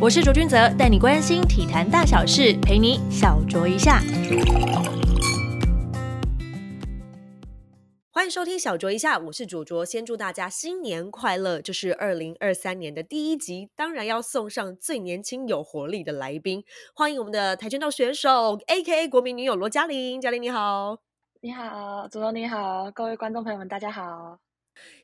我是卓君泽，带你关心体坛大小事，陪你小酌一下。欢迎收听小酌一下，我是卓卓，先祝大家新年快乐！这是二零二三年的第一集，当然要送上最年轻有活力的来宾，欢迎我们的跆拳道选手，A.K.A 国民女友罗嘉玲。嘉玲你好，你好，卓卓你好，各位观众朋友们大家好。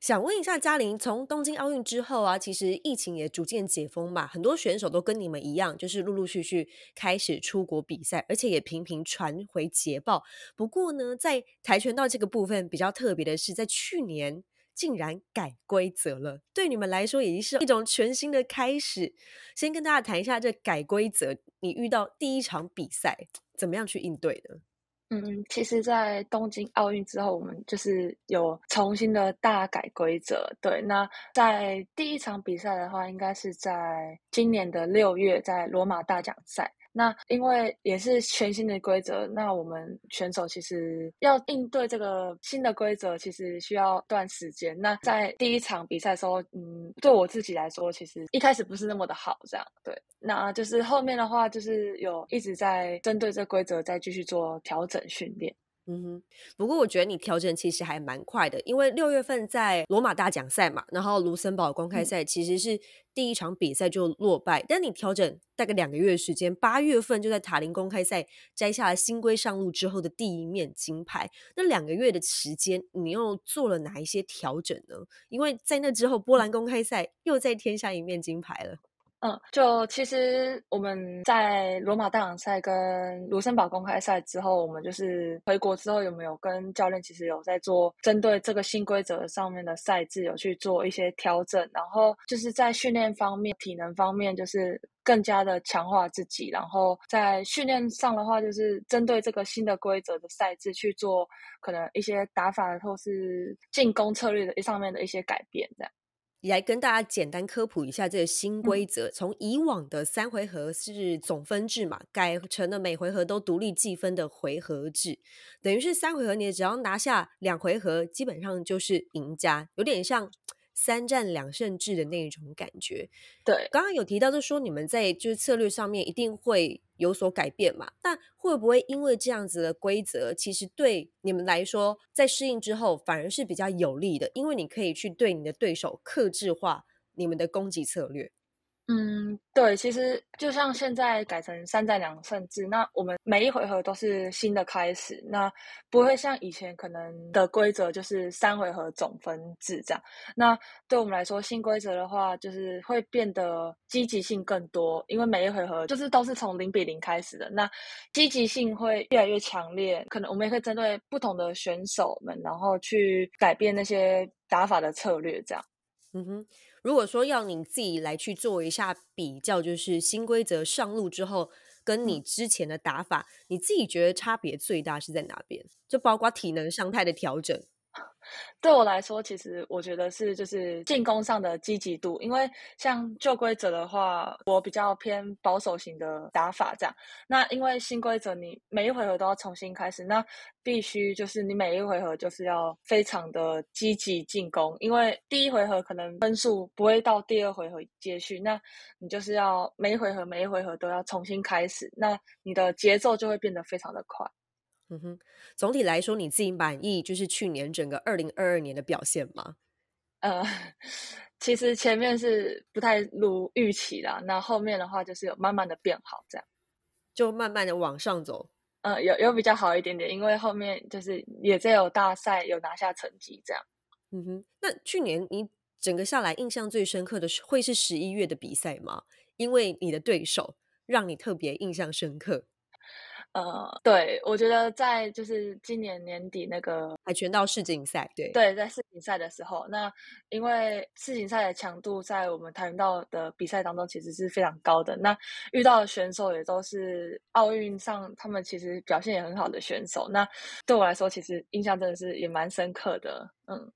想问一下嘉玲，从东京奥运之后啊，其实疫情也逐渐解封嘛，很多选手都跟你们一样，就是陆陆续续开始出国比赛，而且也频频传回捷报。不过呢，在跆拳道这个部分比较特别的是，在去年竟然改规则了，对你们来说也是一种全新的开始。先跟大家谈一下这改规则，你遇到第一场比赛怎么样去应对的？嗯，其实，在东京奥运之后，我们就是有重新的大改规则。对，那在第一场比赛的话，应该是在今年的六月，在罗马大奖赛。那因为也是全新的规则，那我们选手其实要应对这个新的规则，其实需要段时间。那在第一场比赛的时候，嗯，对我自己来说，其实一开始不是那么的好，这样对。那就是后面的话，就是有一直在针对这规则在继续做调整训练。嗯哼，不过我觉得你调整其实还蛮快的，因为六月份在罗马大奖赛嘛，然后卢森堡公开赛其实是第一场比赛就落败，但你调整大概两个月时间，八月份就在塔林公开赛摘下了新规上路之后的第一面金牌。那两个月的时间，你又做了哪一些调整呢？因为在那之后，波兰公开赛又再添下一面金牌了。嗯，就其实我们在罗马大奖赛跟卢森堡公开赛之后，我们就是回国之后有没有跟教练其实有在做针对这个新规则上面的赛制有去做一些调整，然后就是在训练方面、体能方面就是更加的强化自己，然后在训练上的话就是针对这个新的规则的赛制去做可能一些打法或是进攻策略的上面的一些改变，这样。来跟大家简单科普一下这个新规则。从以往的三回合是总分制嘛，改成了每回合都独立计分的回合制，等于是三回合你只要拿下两回合，基本上就是赢家，有点像。三战两胜制的那一种感觉，对，刚刚有提到，就说你们在就是策略上面一定会有所改变嘛？那会不会因为这样子的规则，其实对你们来说，在适应之后反而是比较有利的？因为你可以去对你的对手克制化你们的攻击策略。嗯，对，其实就像现在改成三战两胜制，那我们每一回合都是新的开始，那不会像以前可能的规则就是三回合总分制这样。那对我们来说，新规则的话，就是会变得积极性更多，因为每一回合就是都是从零比零开始的，那积极性会越来越强烈。可能我们也可以针对不同的选手们，然后去改变那些打法的策略，这样。嗯哼。如果说要你自己来去做一下比较，就是新规则上路之后，跟你之前的打法，你自己觉得差别最大是在哪边？就包括体能上态的调整。对我来说，其实我觉得是就是进攻上的积极度，因为像旧规则的话，我比较偏保守型的打法这样。那因为新规则，你每一回合都要重新开始，那必须就是你每一回合就是要非常的积极进攻，因为第一回合可能分数不会到第二回合接续，那你就是要每一回合每一回合都要重新开始，那你的节奏就会变得非常的快。嗯哼，总体来说，你自己满意就是去年整个二零二二年的表现吗？呃，其实前面是不太如预期啦，那后面的话就是有慢慢的变好，这样就慢慢的往上走。呃，有有比较好一点点，因为后面就是也在有大赛有拿下成绩，这样。嗯哼，那去年你整个下来印象最深刻的是会是十一月的比赛吗？因为你的对手让你特别印象深刻。呃，对，我觉得在就是今年年底那个跆拳道世锦赛，对对，在世锦赛的时候，那因为世锦赛的强度在我们跆拳道的比赛当中其实是非常高的，那遇到的选手也都是奥运上他们其实表现也很好的选手，那对我来说其实印象真的是也蛮深刻的，嗯。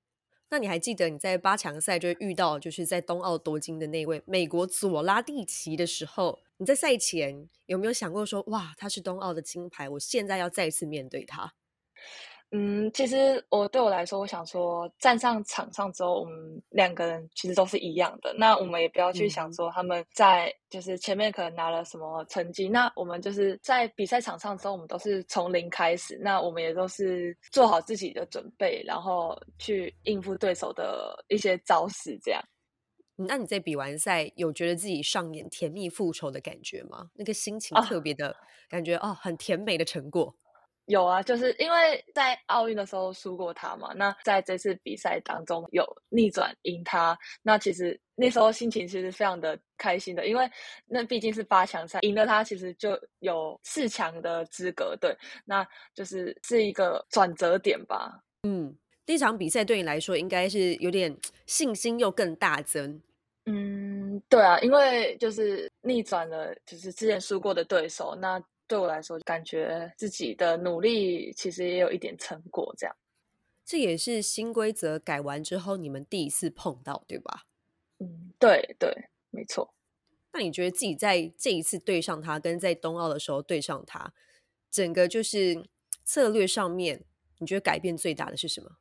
那你还记得你在八强赛就遇到就是在冬奥夺金的那位美国佐拉蒂奇的时候，你在赛前有没有想过说哇他是冬奥的金牌，我现在要再次面对他？嗯，其实我对我来说，我想说，站上场上之后，我们两个人其实都是一样的。那我们也不要去想说他们在就是前面可能拿了什么成绩，那我们就是在比赛场上之后，我们都是从零开始。那我们也都是做好自己的准备，然后去应付对手的一些招式，这样。那你在比完赛有觉得自己上演甜蜜复仇的感觉吗？那个心情特别的感觉哦，很甜美的成果。有啊，就是因为在奥运的时候输过他嘛，那在这次比赛当中有逆转赢他，那其实那时候心情其实非常的开心的，因为那毕竟是八强赛，赢了他其实就有四强的资格，对，那就是是一个转折点吧。嗯，第一场比赛对你来说应该是有点信心又更大增。嗯，对啊，因为就是逆转了，就是之前输过的对手，那。对我来说，感觉自己的努力其实也有一点成果。这样，这也是新规则改完之后你们第一次碰到，对吧？嗯，对对，没错。那你觉得自己在这一次对上他，跟在冬奥的时候对上他，整个就是策略上面，你觉得改变最大的是什么？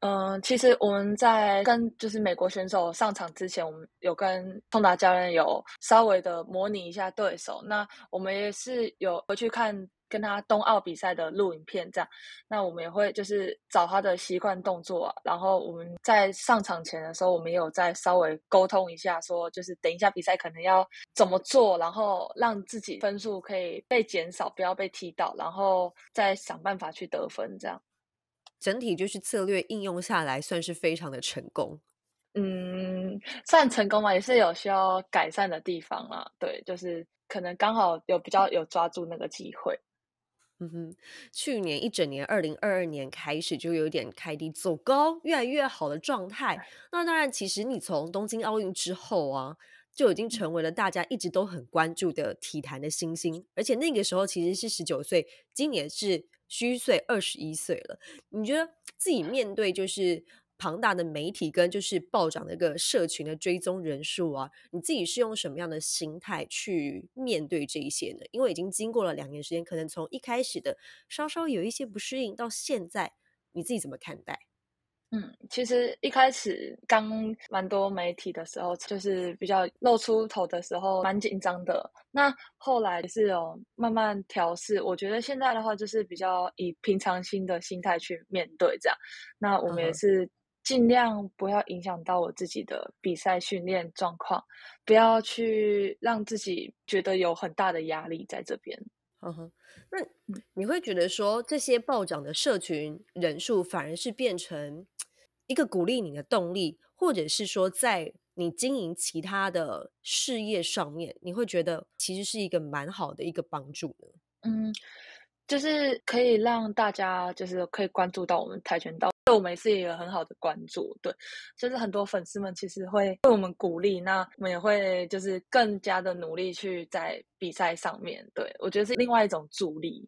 嗯，其实我们在跟就是美国选手上场之前，我们有跟通达教练有稍微的模拟一下对手。那我们也是有回去看跟他冬奥比赛的录影片，这样。那我们也会就是找他的习惯动作，然后我们在上场前的时候，我们也有再稍微沟通一下，说就是等一下比赛可能要怎么做，然后让自己分数可以被减少，不要被踢到，然后再想办法去得分，这样。整体就是策略应用下来，算是非常的成功。嗯，算成功嘛，也是有需要改善的地方啦。对，就是可能刚好有比较有抓住那个机会。嗯哼，去年一整年，二零二二年开始就有点开低走高，越来越好的状态。那当然，其实你从东京奥运之后啊，就已经成为了大家一直都很关注的体坛的新星。而且那个时候其实是十九岁，今年是。虚岁二十一岁了，你觉得自己面对就是庞大的媒体跟就是暴涨的一个社群的追踪人数啊，你自己是用什么样的心态去面对这一些呢？因为已经经过了两年时间，可能从一开始的稍稍有一些不适应，到现在你自己怎么看待？嗯，其实一开始刚蛮多媒体的时候，就是比较露出头的时候，蛮紧张的。那后来是有慢慢调试，我觉得现在的话，就是比较以平常心的心态去面对这样。那我们也是尽量不要影响到我自己的比赛训练状况，不要去让自己觉得有很大的压力在这边。嗯哼，那你会觉得说这些暴涨的社群人数反而是变成？一个鼓励你的动力，或者是说，在你经营其他的事业上面，你会觉得其实是一个蛮好的一个帮助呢。嗯，就是可以让大家就是可以关注到我们跆拳道，对我们是一个很好的关注。对，就是很多粉丝们其实会为我们鼓励，那我们也会就是更加的努力去在比赛上面。对我觉得是另外一种助力。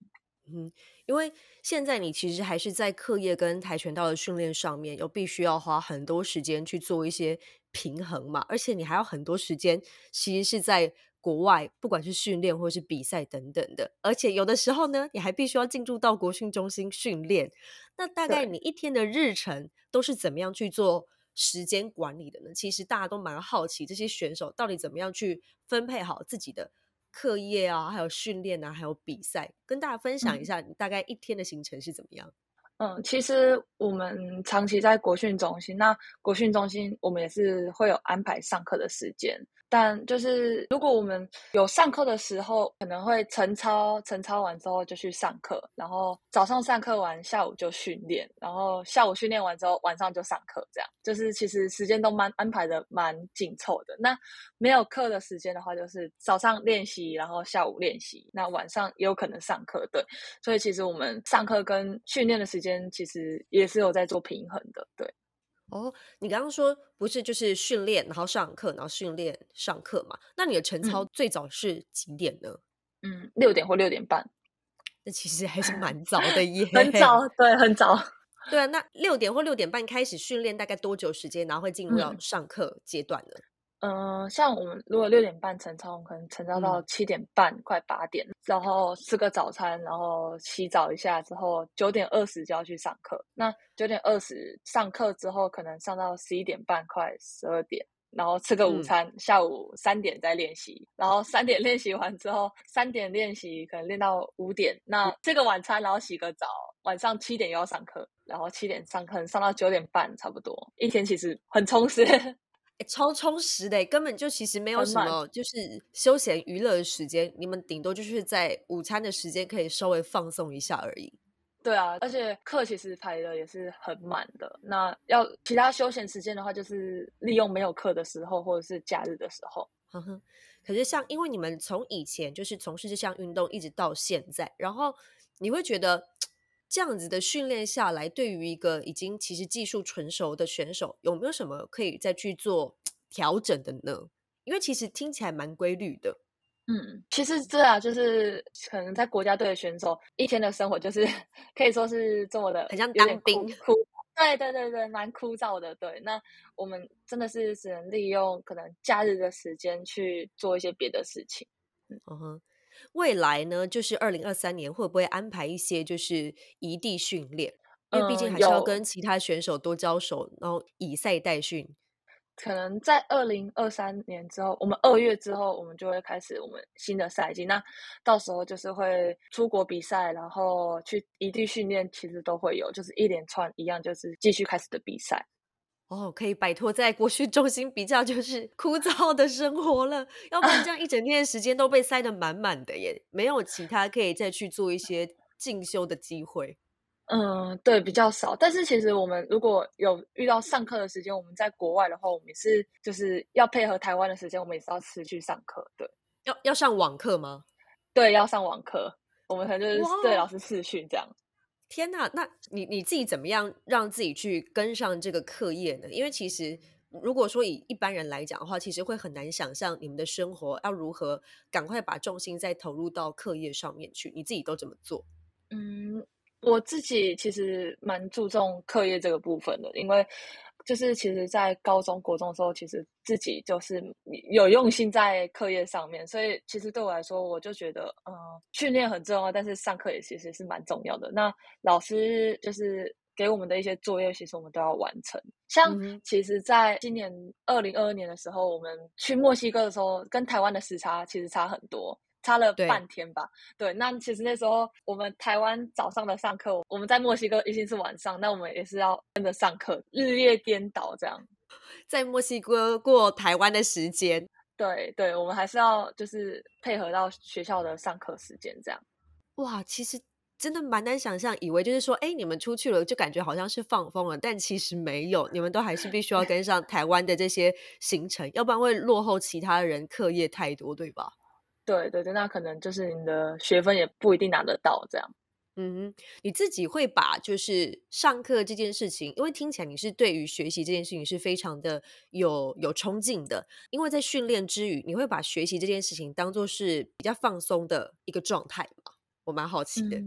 嗯，因为现在你其实还是在课业跟跆拳道的训练上面，又必须要花很多时间去做一些平衡嘛，而且你还要很多时间，其实是在国外，不管是训练或是比赛等等的，而且有的时候呢，你还必须要进驻到国训中心训练。那大概你一天的日程都是怎么样去做时间管理的呢？其实大家都蛮好奇，这些选手到底怎么样去分配好自己的。课业啊，还有训练啊，还有比赛，跟大家分享一下，你大概一天的行程是怎么样？嗯，其实我们长期在国训中心，那国训中心我们也是会有安排上课的时间。但就是如果我们有上课的时候，可能会晨操，晨操完之后就去上课，然后早上上课完，下午就训练，然后下午训练完之后，晚上就上课，这样就是其实时间都蛮安排的蛮紧凑的。那没有课的时间的话，就是早上练习，然后下午练习，那晚上也有可能上课，对。所以其实我们上课跟训练的时间其实也是有在做平衡的，对。哦，你刚刚说不是就是训练，然后上课，然后训练上课嘛？那你的晨操最早是几点呢？嗯，六点或六点半。那其实还是蛮早的耶，很早，对，很早。对啊，那六点或六点半开始训练，大概多久时间？然后会进入到上课阶段呢？嗯，像我们如果六点半晨操，可能晨操到七点半，快八点，然后吃个早餐，然后洗澡一下之后，九点二十就要去上课。那九点二十上课之后，可能上到十一点半，快十二点，然后吃个午餐，下午三点再练习，然后三点练习完之后，三点练习可能练到五点，那这个晚餐，然后洗个澡，晚上七点又要上课，然后七点上课上到九点半，差不多一天其实很充实。超充实的，根本就其实没有什么，就是休闲娱乐的时间。你们顶多就是在午餐的时间可以稍微放松一下而已。对啊，而且课其实排的也是很满的。那要其他休闲时间的话，就是利用没有课的时候，或者是假日的时候。呵呵。可是像因为你们从以前就是从事这项运动，一直到现在，然后你会觉得。这样子的训练下来，对于一个已经其实技术纯熟的选手，有没有什么可以再去做调整的呢？因为其实听起来蛮规律的。嗯，其实这啊，就是可能在国家队的选手一天的生活，就是 可以说是这么的，很像当兵。枯，对对对对，蛮枯燥的。对，那我们真的是只能利用可能假日的时间去做一些别的事情。嗯哼。未来呢，就是二零二三年会不会安排一些就是异地训练？因为毕竟还是要跟其他选手多交手，然后以赛代训。可能在二零二三年之后，我们二月之后，我们就会开始我们新的赛季。那到时候就是会出国比赛，然后去异地训练，其实都会有，就是一连串一样，就是继续开始的比赛。哦，可以摆脱在国训中心比较就是枯燥的生活了，要不然这样一整天的时间都被塞得满满的耶，没有其他可以再去做一些进修的机会。嗯，对，比较少。但是其实我们如果有遇到上课的时间，我们在国外的话，我们是就是要配合台湾的时间，我们也是要持续上课。对，要要上网课吗？对，要上网课。我们可能就是对老师视训这样。天呐，那你你自己怎么样让自己去跟上这个课业呢？因为其实如果说以一般人来讲的话，其实会很难想象你们的生活要如何赶快把重心再投入到课业上面去。你自己都怎么做？嗯，我自己其实蛮注重课业这个部分的，因为。就是其实，在高中国中的时候，其实自己就是有用心在课业上面，所以其实对我来说，我就觉得，嗯，训练很重要，但是上课也其实是蛮重要的。那老师就是给我们的一些作业，其实我们都要完成。像其实，在今年二零二二年的时候，我们去墨西哥的时候，跟台湾的时差其实差很多。差了半天吧，对。那其实那时候我们台湾早上的上课，我们在墨西哥已经是晚上，那我们也是要跟着上课，日夜颠倒这样。在墨西哥过台湾的时间，对对，我们还是要就是配合到学校的上课时间这样。哇，其实真的蛮难想象，以为就是说，哎，你们出去了就感觉好像是放风了，但其实没有，你们都还是必须要跟上台湾的这些行程，要不然会落后其他人课业太多，对吧？对对对，那可能就是你的学分也不一定拿得到这样。嗯，你自己会把就是上课这件事情，因为听起来你是对于学习这件事情是非常的有有冲劲的，因为在训练之余，你会把学习这件事情当做是比较放松的一个状态吗？我蛮好奇的。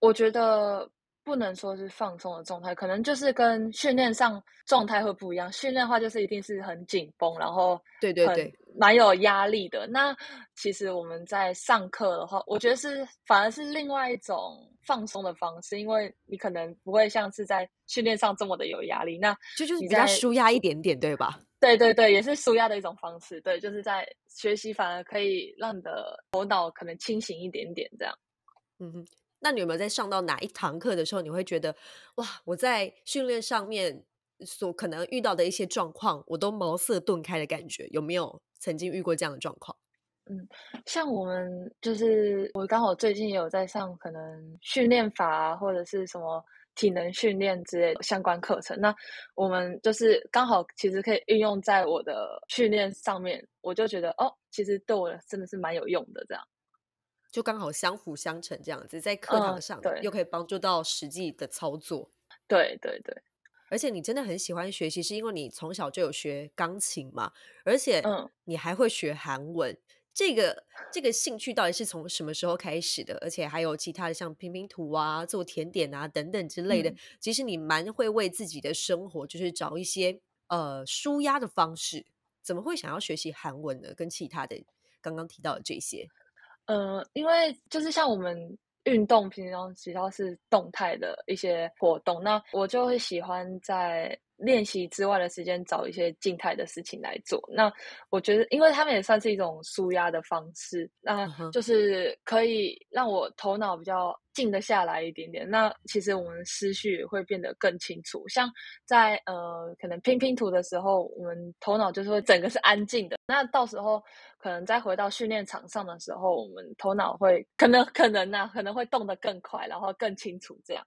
我觉得。不能说是放松的状态，可能就是跟训练上状态会不一样。训练的话就是一定是很紧绷，然后对对对，蛮有压力的。那其实我们在上课的话，我觉得是反而是另外一种放松的方式，因为你可能不会像是在训练上这么的有压力。那就就是比较舒压一点点，对吧？对对对，也是舒压的一种方式。对，就是在学习反而可以让你的头脑可能清醒一点点，这样。嗯哼。那你有没有在上到哪一堂课的时候，你会觉得哇，我在训练上面所可能遇到的一些状况，我都茅塞顿开的感觉？有没有曾经遇过这样的状况？嗯，像我们就是我刚好最近也有在上可能训练法啊或者是什么体能训练之类的相关课程，那我们就是刚好其实可以运用在我的训练上面，我就觉得哦，其实对我真的是蛮有用的这样。就刚好相辅相成这样子，在课堂上又可以帮助到实际的操作。对对对，而且你真的很喜欢学习，是因为你从小就有学钢琴嘛，而且你还会学韩文。这个这个兴趣到底是从什么时候开始的？而且还有其他的像拼拼图啊、做甜点啊等等之类的。其实你蛮会为自己的生活，就是找一些呃舒压的方式。怎么会想要学习韩文呢？跟其他的刚刚提到的这些，呃，因为就是像我们运动平常比较是动态的一些活动，那我就会喜欢在。练习之外的时间，找一些静态的事情来做。那我觉得，因为他们也算是一种舒压的方式，那就是可以让我头脑比较静得下来一点点。那其实我们思绪会变得更清楚。像在呃，可能拼拼图的时候，我们头脑就是会整个是安静的。那到时候可能再回到训练场上的时候，我们头脑会可能可能呢，可能会动得更快，然后更清楚这样。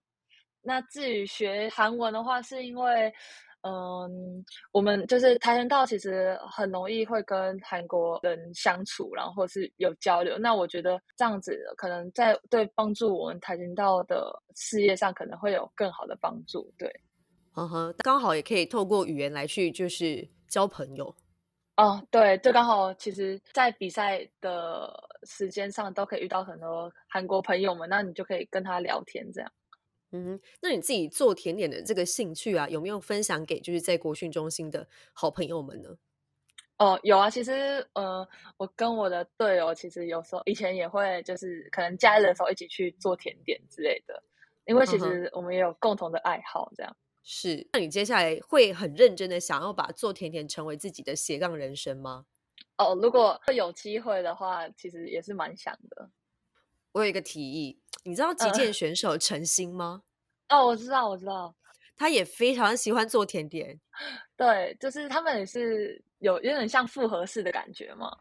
那至于学韩文的话，是因为。嗯，我们就是跆拳道，其实很容易会跟韩国人相处，然后或是有交流。那我觉得这样子可能在对帮助我们跆拳道的事业上，可能会有更好的帮助。对，嗯哼，刚好也可以透过语言来去就是交朋友。哦，对，就刚好，其实，在比赛的时间上都可以遇到很多韩国朋友们，那你就可以跟他聊天，这样。嗯，那你自己做甜点的这个兴趣啊，有没有分享给就是在国训中心的好朋友们呢？哦，有啊，其实呃，我跟我的队友其实有时候以前也会就是可能假日的时候一起去做甜点之类的，因为其实我们也有共同的爱好，这样。是，那你接下来会很认真的想要把做甜点成为自己的斜杠人生吗？哦，如果有机会的话，其实也是蛮想的。我有一个提议，你知道击剑选手陈星吗？哦，我知道，我知道，他也非常喜欢做甜点。对，就是他们也是有有点像复合式的感觉嘛。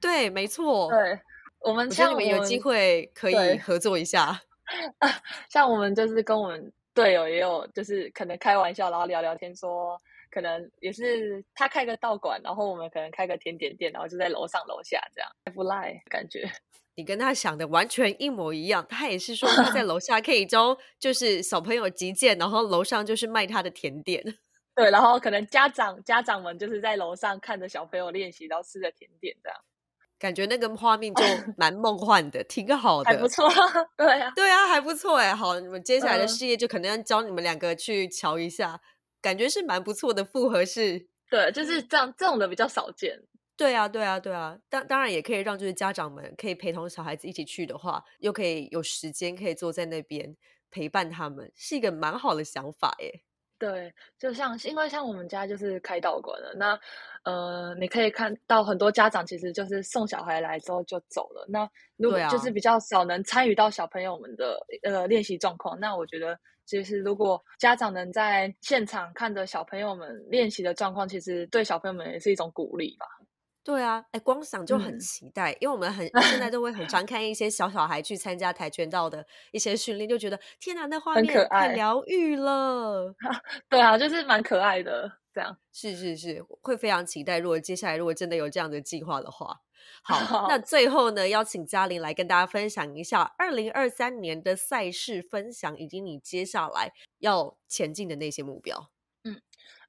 对，没错。对，我们像你们有机会可以合作一下。像我们就是跟我们队友也有，就是可能开玩笑，然后聊聊天，说可能也是他开个道馆，然后我们可能开个甜点店，然后就在楼上楼下这样，不赖感觉。你跟他想的完全一模一样，他也是说他在 楼下可以教，就是小朋友击剑，然后楼上就是卖他的甜点。对，然后可能家长家长们就是在楼上看着小朋友练习，然后吃着甜点，这样感觉那个画面就 蛮梦幻的，挺好的，还不错。对啊，对啊，还不错哎。好，你们接下来的事业就可能要教你们两个去瞧一下，感觉是蛮不错的复合式。对，就是这样，这种的比较少见。对啊，对啊，对啊，当当然也可以让就是家长们可以陪同小孩子一起去的话，又可以有时间可以坐在那边陪伴他们，是一个蛮好的想法耶。对，就像因为像我们家就是开道馆的，那呃，你可以看到很多家长其实就是送小孩来之后就走了，那如果就是比较少能参与到小朋友们的呃练习状况，那我觉得其实如果家长能在现场看着小朋友们练习的状况，其实对小朋友们也是一种鼓励吧。对啊，哎，光想就很期待，因为我们很现在 都会很常看一些小小孩去参加跆拳道的一些训练，就觉得天哪，那画面太疗愈了。对啊，就是蛮可爱的，这样是是是，会非常期待。如果接下来如果真的有这样的计划的话，好，那最后呢，邀请嘉玲来跟大家分享一下二零二三年的赛事分享，以及你接下来要前进的那些目标。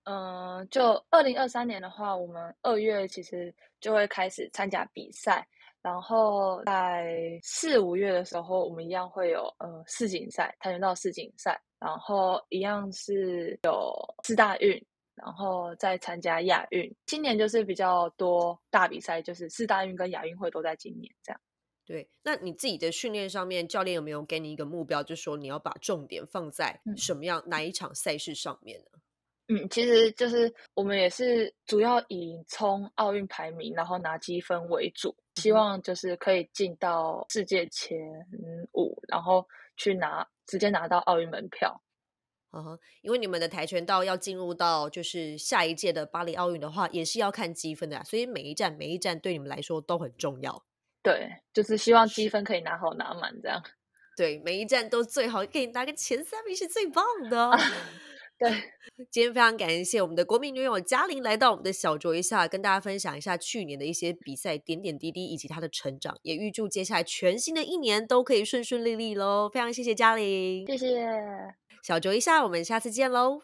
嗯，就二零二三年的话，我们二月其实就会开始参加比赛，然后在四五月的时候，我们一样会有呃世锦赛，跆拳道世锦赛，然后一样是有四大运，然后再参加亚运。今年就是比较多大比赛，就是四大运跟亚运会都在今年这样。对，那你自己的训练上面，教练有没有给你一个目标，就说你要把重点放在什么样哪一场赛事上面呢？嗯，其实就是我们也是主要以冲奥运排名，然后拿积分为主，希望就是可以进到世界前五，然后去拿直接拿到奥运门票。嗯，因为你们的跆拳道要进入到就是下一届的巴黎奥运的话，也是要看积分的，所以每一站每一站对你们来说都很重要。对，就是希望积分可以拿好拿满这样。对，每一站都最好可以拿个前三名是最棒的。对，今天非常感谢我们的国民女友嘉玲来到我们的小酌一下，跟大家分享一下去年的一些比赛点点滴滴以及她的成长，也预祝接下来全新的一年都可以顺顺利利喽！非常谢谢嘉玲，谢谢小酌一下，我们下次见喽。